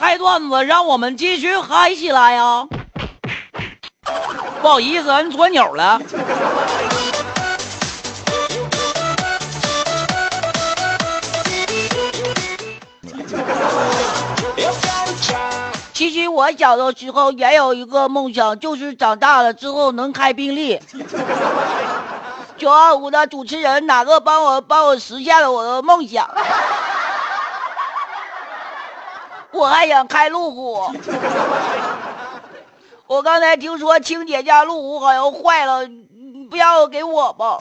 嗨段子，让我们继续嗨起来呀！不好意思，摁错钮了。其实我小的时候也有一个梦想，就是长大了之后能开宾利。九二五的主持人，哪个帮我帮我实现了我的梦想？我还想开路虎。我刚才听说青姐家路虎好像坏了，不要给我吧？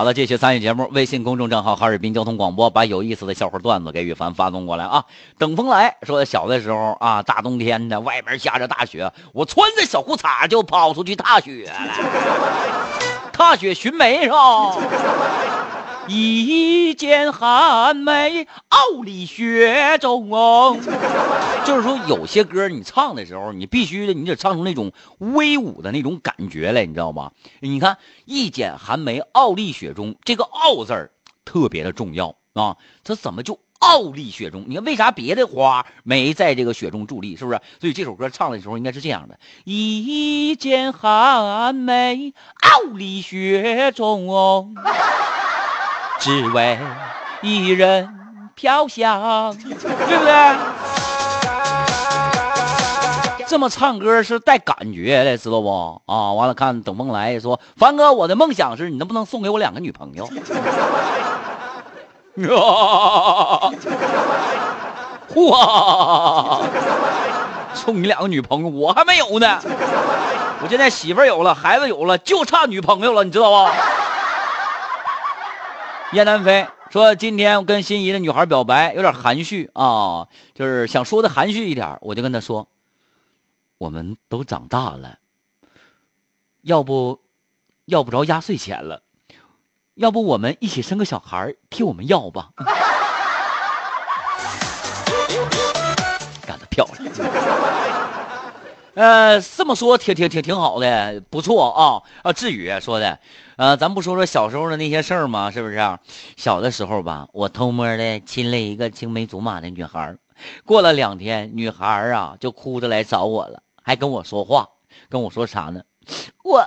好了，继续参与节目。微信公众账号哈尔滨交通广播，把有意思的笑话段子给雨凡发送过来啊！等风来说，小的时候啊，大冬天的，外面下着大雪，我穿着小裤衩就跑出去踏雪了，踏雪寻梅是吧？一剪寒梅傲立雪中哦，就是说有些歌你唱的时候，你必须的，你得唱出那种威武的那种感觉来，你知道吗？你看“一剪寒梅傲立雪中”，这个“傲”字儿特别的重要啊！它怎么就傲立雪中？你看为啥别的花没在这个雪中伫立？是不是？所以这首歌唱的时候应该是这样的：“一剪寒梅傲立雪中哦。”只为一人飘香，对不对？这么唱歌是带感觉的，知道不？啊，完了，看等梦来说，凡哥，我的梦想是你能不能送给我两个女朋友？哇！送你两个女朋友，我还没有呢。我现在媳妇有了，孩子有了，就差女朋友了，你知道不？燕南飞说：“今天我跟心仪的女孩表白，有点含蓄啊，就是想说的含蓄一点。我就跟她说，我们都长大了，要不要不着压岁钱了，要不我们一起生个小孩替我们要吧。呃，这么说挺挺挺挺好的，不错啊啊！志宇说的。”呃，咱不说说小时候的那些事儿吗？是不是？小的时候吧，我偷摸的亲了一个青梅竹马的女孩过了两天，女孩啊就哭着来找我了，还跟我说话，跟我说啥呢？我，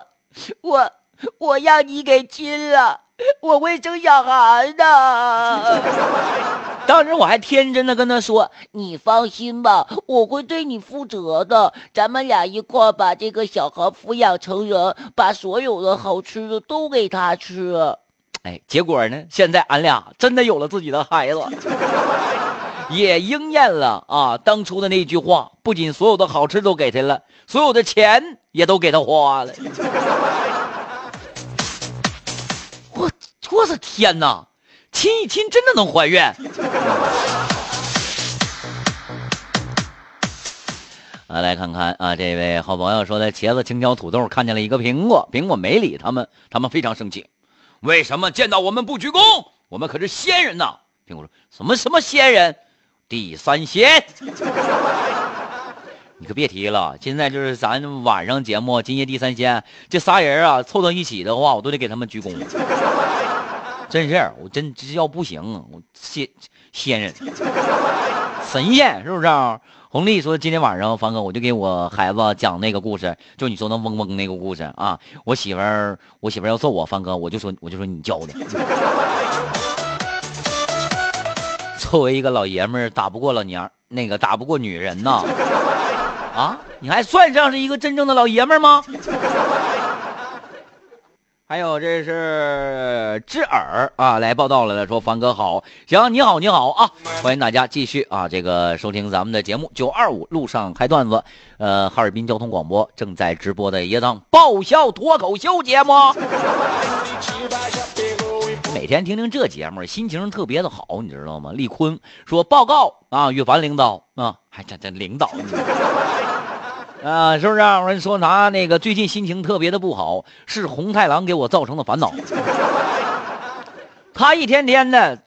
我，我让你给亲了，我会生小孩的。当时我还天真的跟他说：“你放心吧，我会对你负责的。咱们俩一块把这个小孩抚养成人，把所有的好吃的都给他吃。”哎，结果呢？现在俺俩真的有了自己的孩子，也应验了啊当初的那句话：不仅所有的好吃都给他了，所有的钱也都给他花了。我的天哪！亲一亲真的能怀孕？啊，来看看啊，这位好朋友说的茄子、青椒、土豆看见了一个苹果，苹果没理他们，他们非常生气。为什么见到我们不鞠躬？我们可是仙人呐！苹果说什么什么仙人？地三仙？你可别提了，现在就是咱晚上节目《今夜地三仙》，这仨人啊凑到一起的话，我都得给他们鞠躬。真是，我真这要不行，我仙仙人神仙是不是？啊红丽说今天晚上方哥我就给我孩子讲那个故事，就你说那嗡嗡那个故事啊。我媳妇儿，我媳妇要揍我，方哥我就说我就说你教的。作为一个老爷们儿，打不过老娘，那个打不过女人呐。啊，你还算上是一个真正的老爷们儿吗？还有这是智耳啊，来报道了，说凡哥好，行，你好，你好啊，欢迎大家继续啊，这个收听咱们的节目九二五路上开段子，呃，哈尔滨交通广播正在直播的一档爆笑脱口秀节目，每天听听这节目，心情特别的好，你知道吗？立坤说报告啊，岳凡领导啊，还这这领导。啊，是不是？啊我跟你说啥？那个最近心情特别的不好，是红太狼给我造成的烦恼。他一天天的，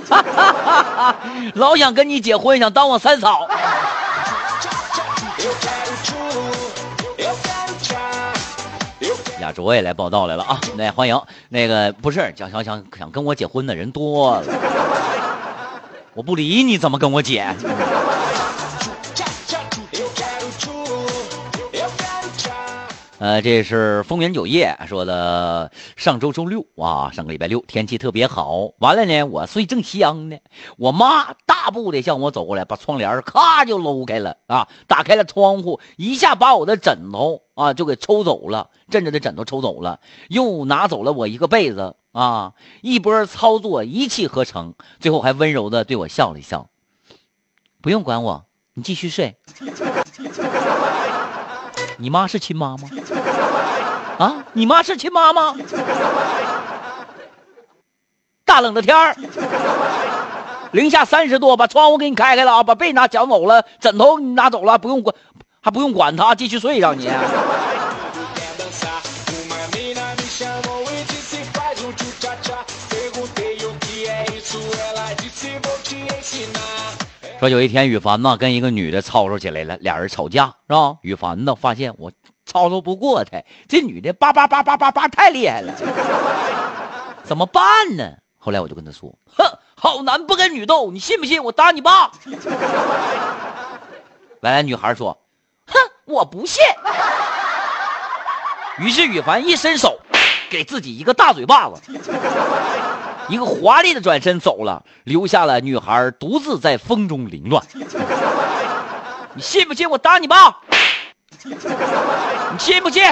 老想跟你结婚，想当我三嫂。家卓也来报道来了啊！那欢迎那个不是想想想想跟我结婚的人多了，我不理你怎么跟我结？呃，这是丰源酒业说的。上周周六啊，上个礼拜六天气特别好。完了呢，我睡正香呢，我妈大步的向我走过来，把窗帘咔就搂开了啊，打开了窗户，一下把我的枕头啊就给抽走了，枕着的枕头抽走了，又拿走了我一个被子啊，一波操作一气呵成，最后还温柔的对我笑了一笑，不用管我，你继续睡。你妈是亲妈吗？啊，你妈是亲妈吗？大冷的天儿，零下三十多，把窗户给你开开了啊，把被拿抢走了，枕头你拿走了，不用管，还不用管他，继续睡上你。说有一天，羽凡呢跟一个女的吵吵起来了，俩人吵架是吧？羽凡呢发现我吵吵不过他，这女的叭叭叭叭叭叭太厉害了，怎么办呢？后来我就跟他说：“哼，好男不跟女斗，你信不信我打你爸？” 来来，女孩说：“哼，我不信。”于是羽凡一伸手，给自己一个大嘴巴子。一个华丽的转身走了，留下了女孩独自在风中凌乱。你信不信我打你爸？你信不信？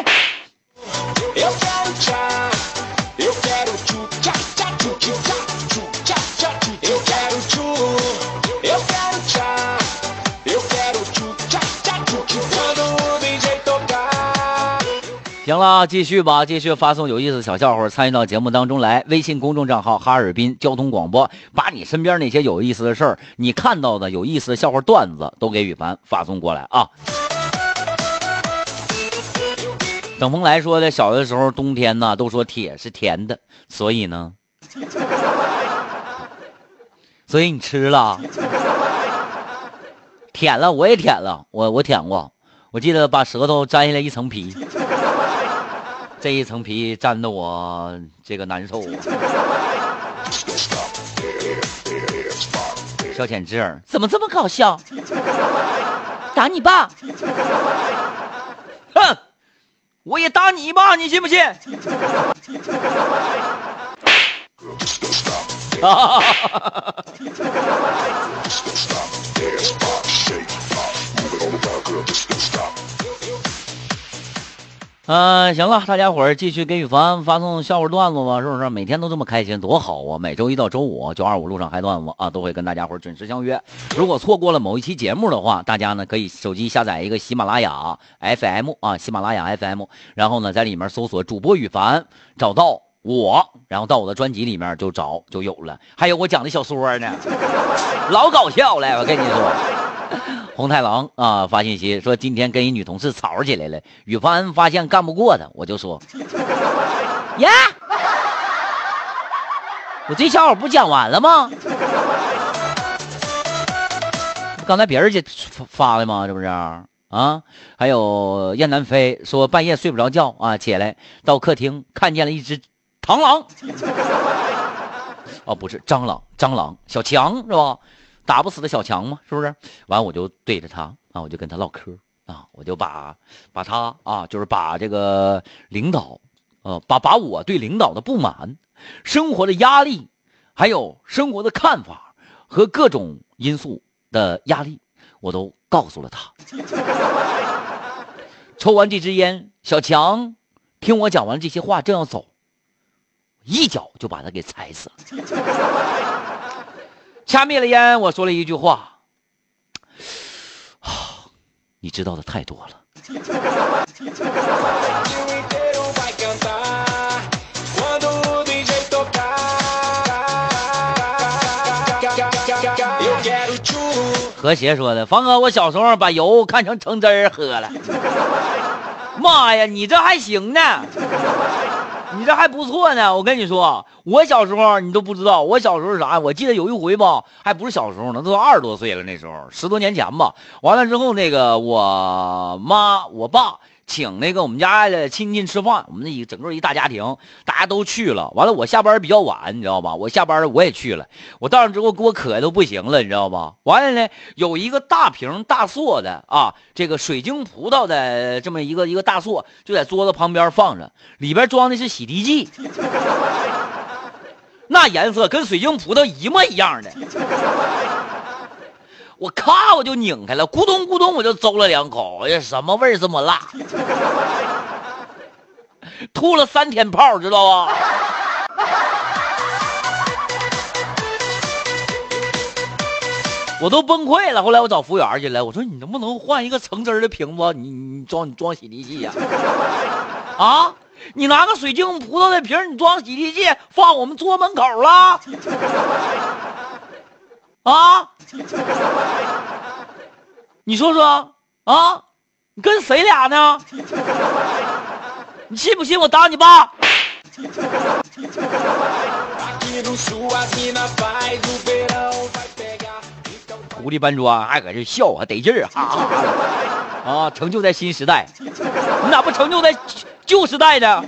行了，继续吧，继续发送有意思的小笑话参与到节目当中来。微信公众账号哈尔滨交通广播，把你身边那些有意思的事儿，你看到的有意思的笑话段子都给雨凡发送过来啊。等风来说的，小的时候冬天呢，都说铁是甜的，所以呢，所以你吃了，舔了，我也舔了，我我舔过，我记得把舌头粘下来一层皮。这一层皮粘的我这个难受！小浅智儿怎么这么搞笑？打你爸！哼，我也打你爸，你信不信？哈 嗯，行了，大家伙儿继续给羽凡发送笑话段子吧，是不是？每天都这么开心，多好啊！每周一到周五九二五路上嗨段子啊，都会跟大家伙儿准时相约。如果错过了某一期节目的话，大家呢可以手机下载一个喜马拉雅 FM 啊，喜马拉雅 FM，然后呢在里面搜索主播羽凡，找到我，然后到我的专辑里面就找就有了。还有我讲的小说呢，老搞笑了，我跟你说。红太狼啊，发信息说今天跟一女同事吵起来了。雨凡发现干不过他，我就说：“ 呀，我这小伙不讲完了吗？刚才别人家发的吗？这不是啊？还有燕南飞说半夜睡不着觉啊，起来到客厅看见了一只螳螂。哦，不是蟑螂，蟑螂小强是吧？”打不死的小强嘛，是不是？完我就对着他啊，我就跟他唠嗑啊，我就把把他啊，就是把这个领导，呃，把把我对领导的不满、生活的压力，还有生活的看法和各种因素的压力，我都告诉了他。抽完这支烟，小强听我讲完这些话，正要走，一脚就把他给踩死了。掐灭了烟，我说了一句话：“啊，你知道的太多了。”和谐说的，方哥，我小时候把油看成橙汁儿喝了。妈呀，你这还行呢。你这还不错呢，我跟你说，我小时候你都不知道，我小时候啥？我记得有一回吧，还不是小时候呢，都二十多岁了，那时候十多年前吧。完了之后，那个我妈、我爸请那个我们家的亲戚吃饭，我们那一整个一大家庭，大家都去了。完了，我下班比较晚，你知道吧？我下班我也去了。我到那之后给我渴的都不行了，你知道吧？完了呢，有一个大瓶大塑的啊，这个水晶葡萄的这么一个一个大塑，就在桌子旁边放着，里边装的是洗涤剂，那颜色跟水晶葡萄一模一样的。我咔，我就拧开了，咕咚咕咚，我就嗖了两口。哎呀，什么味儿这么辣？吐了三天泡，知道吧？我都崩溃了。后来我找服务员去了，我说你能不能换一个橙汁的瓶子？你你装你装洗涤剂呀？啊，你拿个水晶葡萄的瓶，你装洗涤剂放我们桌门口了？啊！你说说啊！你跟谁俩呢？你信不信我打你爸？狐狸搬砖还搁这笑，还得劲儿，哈哈！啊，成就在新时代，你咋不成就在旧时代呢？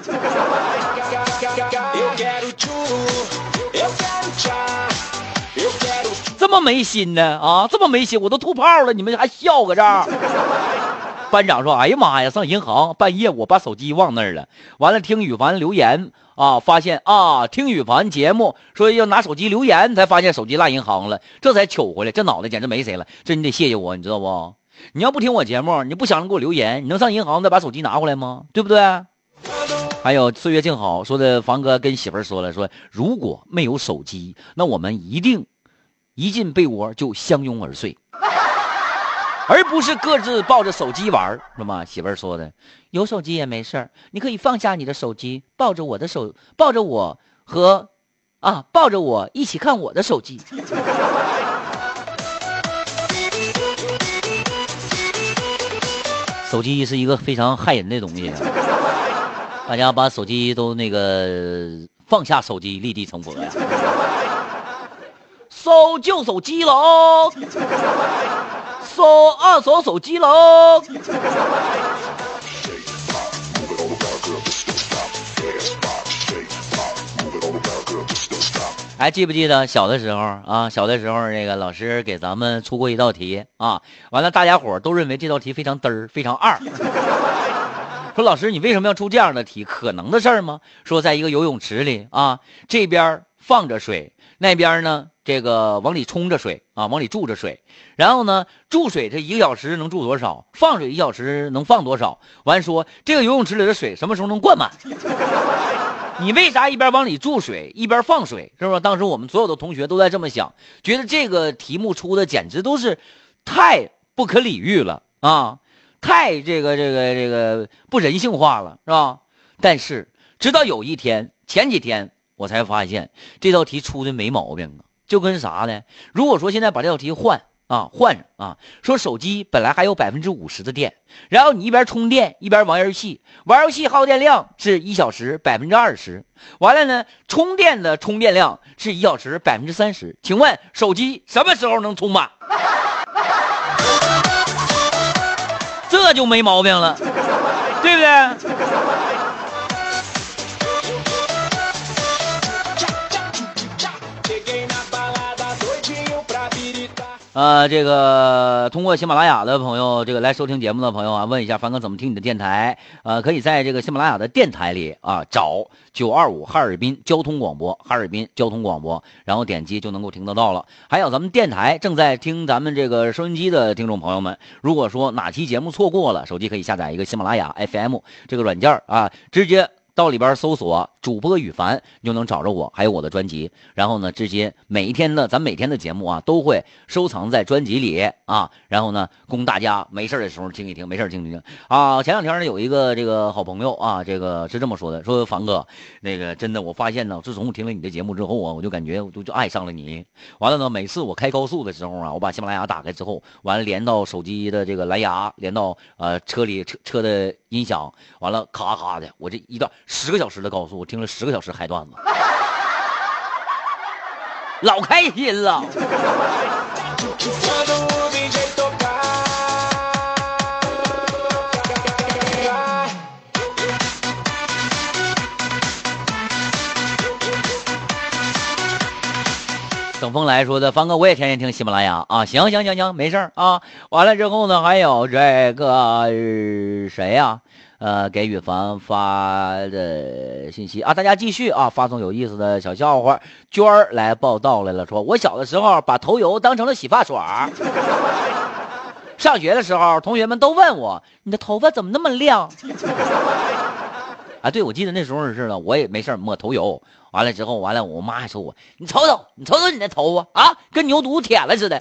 没心呢啊！这么没心，我都吐泡了，你们还笑搁这儿？班长说：“哎呀妈呀，上银行半夜我把手机忘那儿了。完了听羽凡留言啊，发现啊，听羽凡节目说要拿手机留言，才发现手机落银行了，这才取回来。这脑袋简直没谁了。这你得谢谢我，你知道不？你要不听我节目，你不想着给我留言，你能上银行再把手机拿回来吗？对不对？还有岁月静好说的，房哥跟媳妇儿说了，说如果没有手机，那我们一定。”一进被窝就相拥而睡，而不是各自抱着手机玩是吗？媳妇儿说的，有手机也没事儿，你可以放下你的手机，抱着我的手，抱着我和，啊，抱着我一起看我的手机。手机是一个非常害人的东西，大家把手机都那个放下，手机立地成佛呀。收旧手机喽，搜二手手机喽。还记不记得小的时候啊？小的时候，那个老师给咱们出过一道题啊。完了，大家伙都认为这道题非常嘚儿，非常二。说老师，你为什么要出这样的题？可能的事儿吗？说在一个游泳池里啊，这边放着水，那边呢？这个往里冲着水啊，往里注着水，然后呢，注水这一个小时能注多少？放水一小时能放多少？完说这个游泳池里的水什么时候能灌满？你为啥一边往里注水一边放水？是不是？当时我们所有的同学都在这么想，觉得这个题目出的简直都是太不可理喻了啊，太这个这个这个不人性化了，是吧？但是直到有一天，前几天我才发现这道题出的没毛病啊。就跟啥呢？如果说现在把这道题换啊换上啊，说手机本来还有百分之五十的电，然后你一边充电一边玩游戏，玩游戏耗电量是一小时百分之二十，完了呢，充电的充电量是一小时百分之三十。请问手机什么时候能充满？这就没毛病了，对不对？呃，这个通过喜马拉雅的朋友，这个来收听节目的朋友啊，问一下凡哥怎么听你的电台？呃，可以在这个喜马拉雅的电台里啊，找九二五哈尔滨交通广播，哈尔滨交通广播，然后点击就能够听得到了。还有咱们电台正在听咱们这个收音机的听众朋友们，如果说哪期节目错过了，手机可以下载一个喜马拉雅 FM 这个软件啊，直接。到里边搜索主播羽凡，你就能找着我，还有我的专辑。然后呢，直接每一天的咱每天的节目啊，都会收藏在专辑里啊。然后呢，供大家没事的时候听一听，没事听一听啊。前两天呢，有一个这个好朋友啊，这个是这么说的：说凡哥，那个真的，我发现呢，自从我听了你的节目之后啊，我就感觉我就就爱上了你。完了呢，每次我开高速的时候啊，我把喜马拉雅打开之后，完了连到手机的这个蓝牙，连到呃车里车车的音响，完了咔咔的，我这一段。十个小时的高速，听听了十个小时嗨段子，老开心了。等风来说的，方哥，我也天天听喜马拉雅啊。行行行行，没事儿啊。完了之后呢，还有这个谁呀？呃，给雨凡发的信息啊，大家继续啊，发送有意思的小笑话。娟儿来报道来了，说我小的时候把头油当成了洗发水 上学的时候，同学们都问我，你的头发怎么那么亮？啊，对，我记得那时候是呢，我也没事抹头油，完了之后，完了，我妈还说我，你瞅瞅，你瞅瞅你那头发啊，跟牛犊子舔了似的。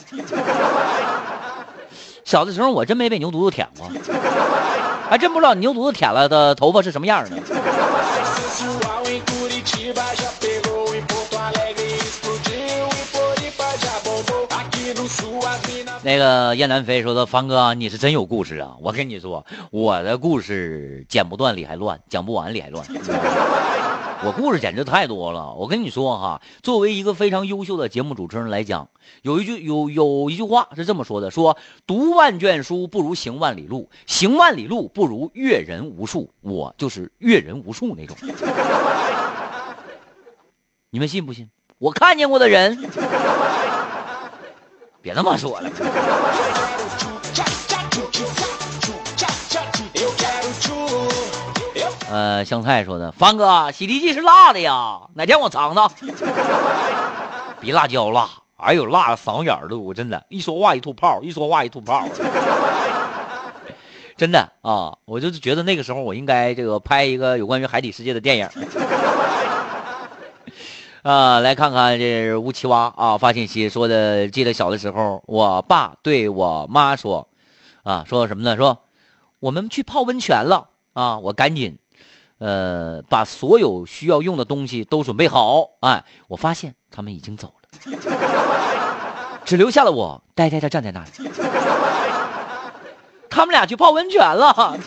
小的时候我真没被牛犊子舔过。还真不知道牛犊子舔了的头发是什么样的。那个燕南飞说的：“方哥，你是真有故事啊！我跟你说，我的故事剪不断理还乱，讲不完理还乱。”我故事简直太多了，我跟你说哈，作为一个非常优秀的节目主持人来讲，有一句有有一句话是这么说的：说读万卷书不如行万里路，行万里路不如阅人无数。我就是阅人无数那种，你们信不信？我看见过的人，别那么说了。呃，香菜说的，方哥，洗涤剂是辣的呀，哪天我尝尝？比辣椒辣，哎呦，辣的嗓子眼都，我真的，一说话一吐泡，一说话一吐泡，真的啊，我就是觉得那个时候我应该这个拍一个有关于海底世界的电影。啊，来看看这乌七蛙啊，发信息说的，记得小的时候，我爸对我妈说，啊，说什么呢？说我们去泡温泉了啊，我赶紧。呃，把所有需要用的东西都准备好。哎，我发现他们已经走了，只留下了我呆呆的站在那里。他们俩去泡温泉了。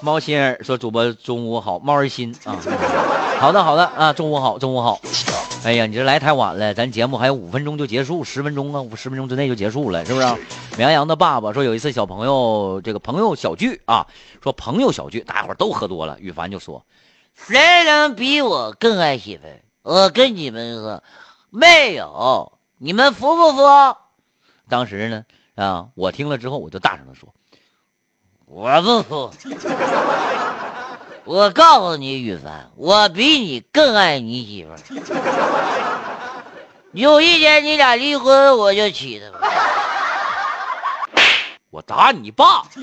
猫心儿说：“主播中午好，猫儿心啊，好的好的啊，中午好，中午好。”哎呀，你这来太晚了，咱节目还有五分钟就结束，十分钟啊，十分钟之内就结束了，是不是？美羊羊的爸爸说有一次小朋友这个朋友小聚啊，说朋友小聚，大伙都喝多了。羽凡就说：“谁能比我更爱媳妇？我跟你们说，没有，你们服不服？”当时呢，啊，我听了之后，我就大声的说：“我不服。”我告诉你，羽凡，我比你更爱你媳妇儿。有一天你俩离婚，我就娶她。我打你爸！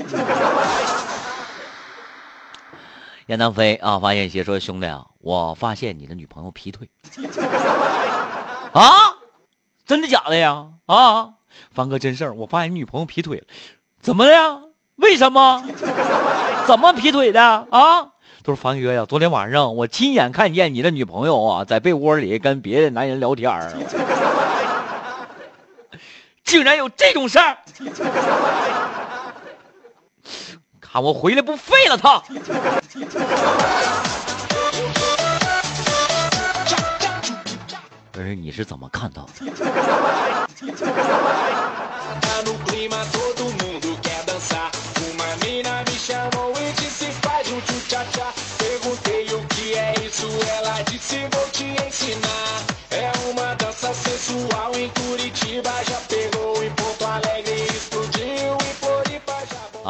燕南飞啊，发现些说兄弟啊，我发现你的女朋友劈腿。啊？真的假的呀？啊？凡哥，真事儿，我发现你女朋友劈腿了。怎么了呀？为什么？怎么劈腿的？啊？都是凡哥呀！昨天晚上我亲眼看见你的女朋友啊，在被窝里跟别的男人聊天儿，竟然有这种事儿！看我回来不废了他！不是你是怎么看到的？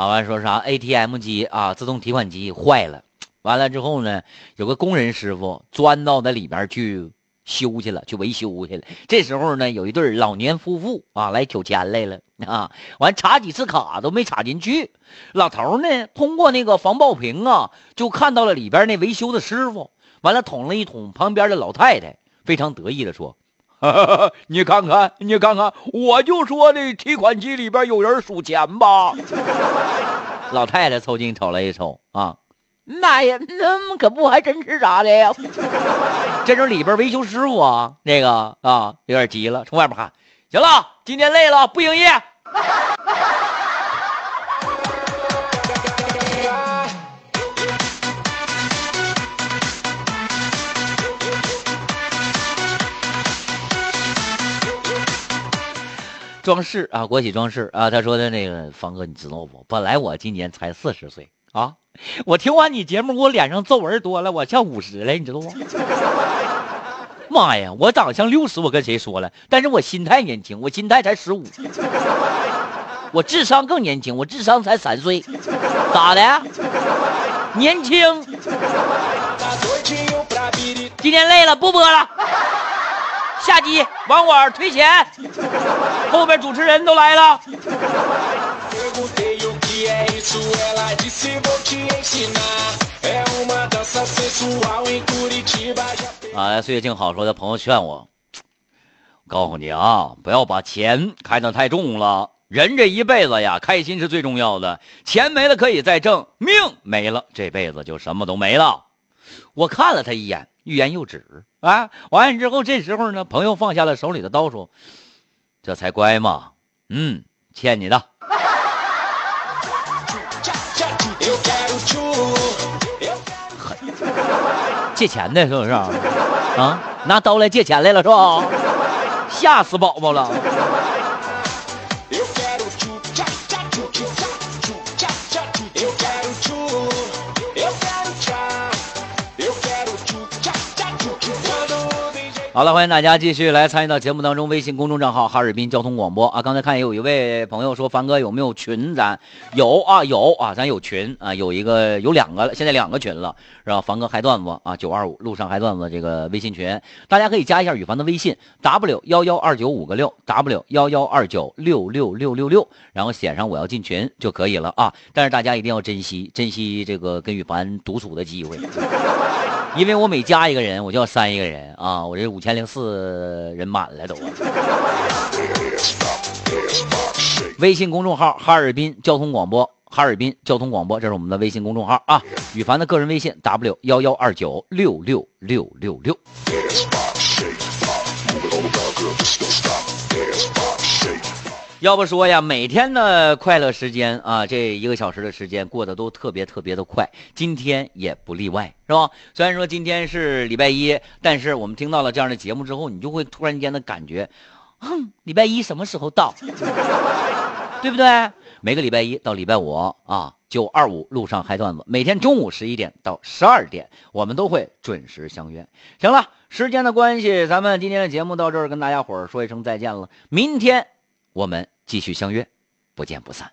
啊，完说啥？ATM 机啊，自动提款机坏了，完了之后呢，有个工人师傅钻到那里边去修去了，去维修去了。这时候呢，有一对老年夫妇啊来取钱来了啊，完插几次卡都没插进去。老头呢，通过那个防爆屏啊，就看到了里边那维修的师傅，完了捅了一捅旁边的老太太，非常得意的说。你看看，你看看，我就说这提款机里边有人数钱吧。老太太凑近瞅了一瞅，啊，妈呀，那可不还真是啥的呀？这是里边维修师傅啊，那个啊，有点急了，从外边喊：“行了，今天累了，不营业。”装饰啊，国企装饰啊，他说的那个方哥，你知道不？本来我今年才四十岁啊！我听完你节目，我脸上皱纹多了，我像五十了，你知道不？妈呀，我长像六十，我跟谁说了？但是我心态年轻，我心态才十五，我智商更年轻，我智商才三岁，咋的？年轻。今天累了，不播了，下机，网管退钱。后边主持人都来了。啊，岁月静好说的朋友劝，我告诉你啊，不要把钱看得太重了。人这一辈子呀，开心是最重要的。钱没了可以再挣，命没了这辈子就什么都没了。我看了他一眼，欲言又止啊。完了之后，这时候呢，朋友放下了手里的刀，说：“这才乖嘛，嗯，欠你的。”借钱的，是不是？啊，拿刀来借钱来了，是吧？吓死宝宝了。好了，欢迎大家继续来参与到节目当中。微信公众账号哈尔滨交通广播啊，刚才看有一位朋友说，凡哥有没有群？咱有啊，有啊，咱有群啊，有一个有两个了，现在两个群了，是吧？凡哥嗨段子啊，九二五路上嗨段子这个微信群，大家可以加一下羽凡的微信 w 幺幺二九五个六 w 幺幺二九六六六六六，然后写上我要进群就可以了啊。但是大家一定要珍惜珍惜这个跟羽凡独处的机会。因为我每加一个人，我就要删一个人啊！我这五千零四人满了都。微信公众号哈尔滨交通广播，哈尔滨交通广播，这是我们的微信公众号啊。羽凡的个人微信 w 幺幺二九六六六六六。要不说呀，每天的快乐时间啊，这一个小时的时间过得都特别特别的快，今天也不例外，是吧？虽然说今天是礼拜一，但是我们听到了这样的节目之后，你就会突然间的感觉，哼，礼拜一什么时候到？对不对？每个礼拜一到礼拜五啊，九二五路上嗨段子，每天中午十一点到十二点，我们都会准时相约。行了，时间的关系，咱们今天的节目到这儿，跟大家伙儿说一声再见了。明天我们。继续相约，不见不散。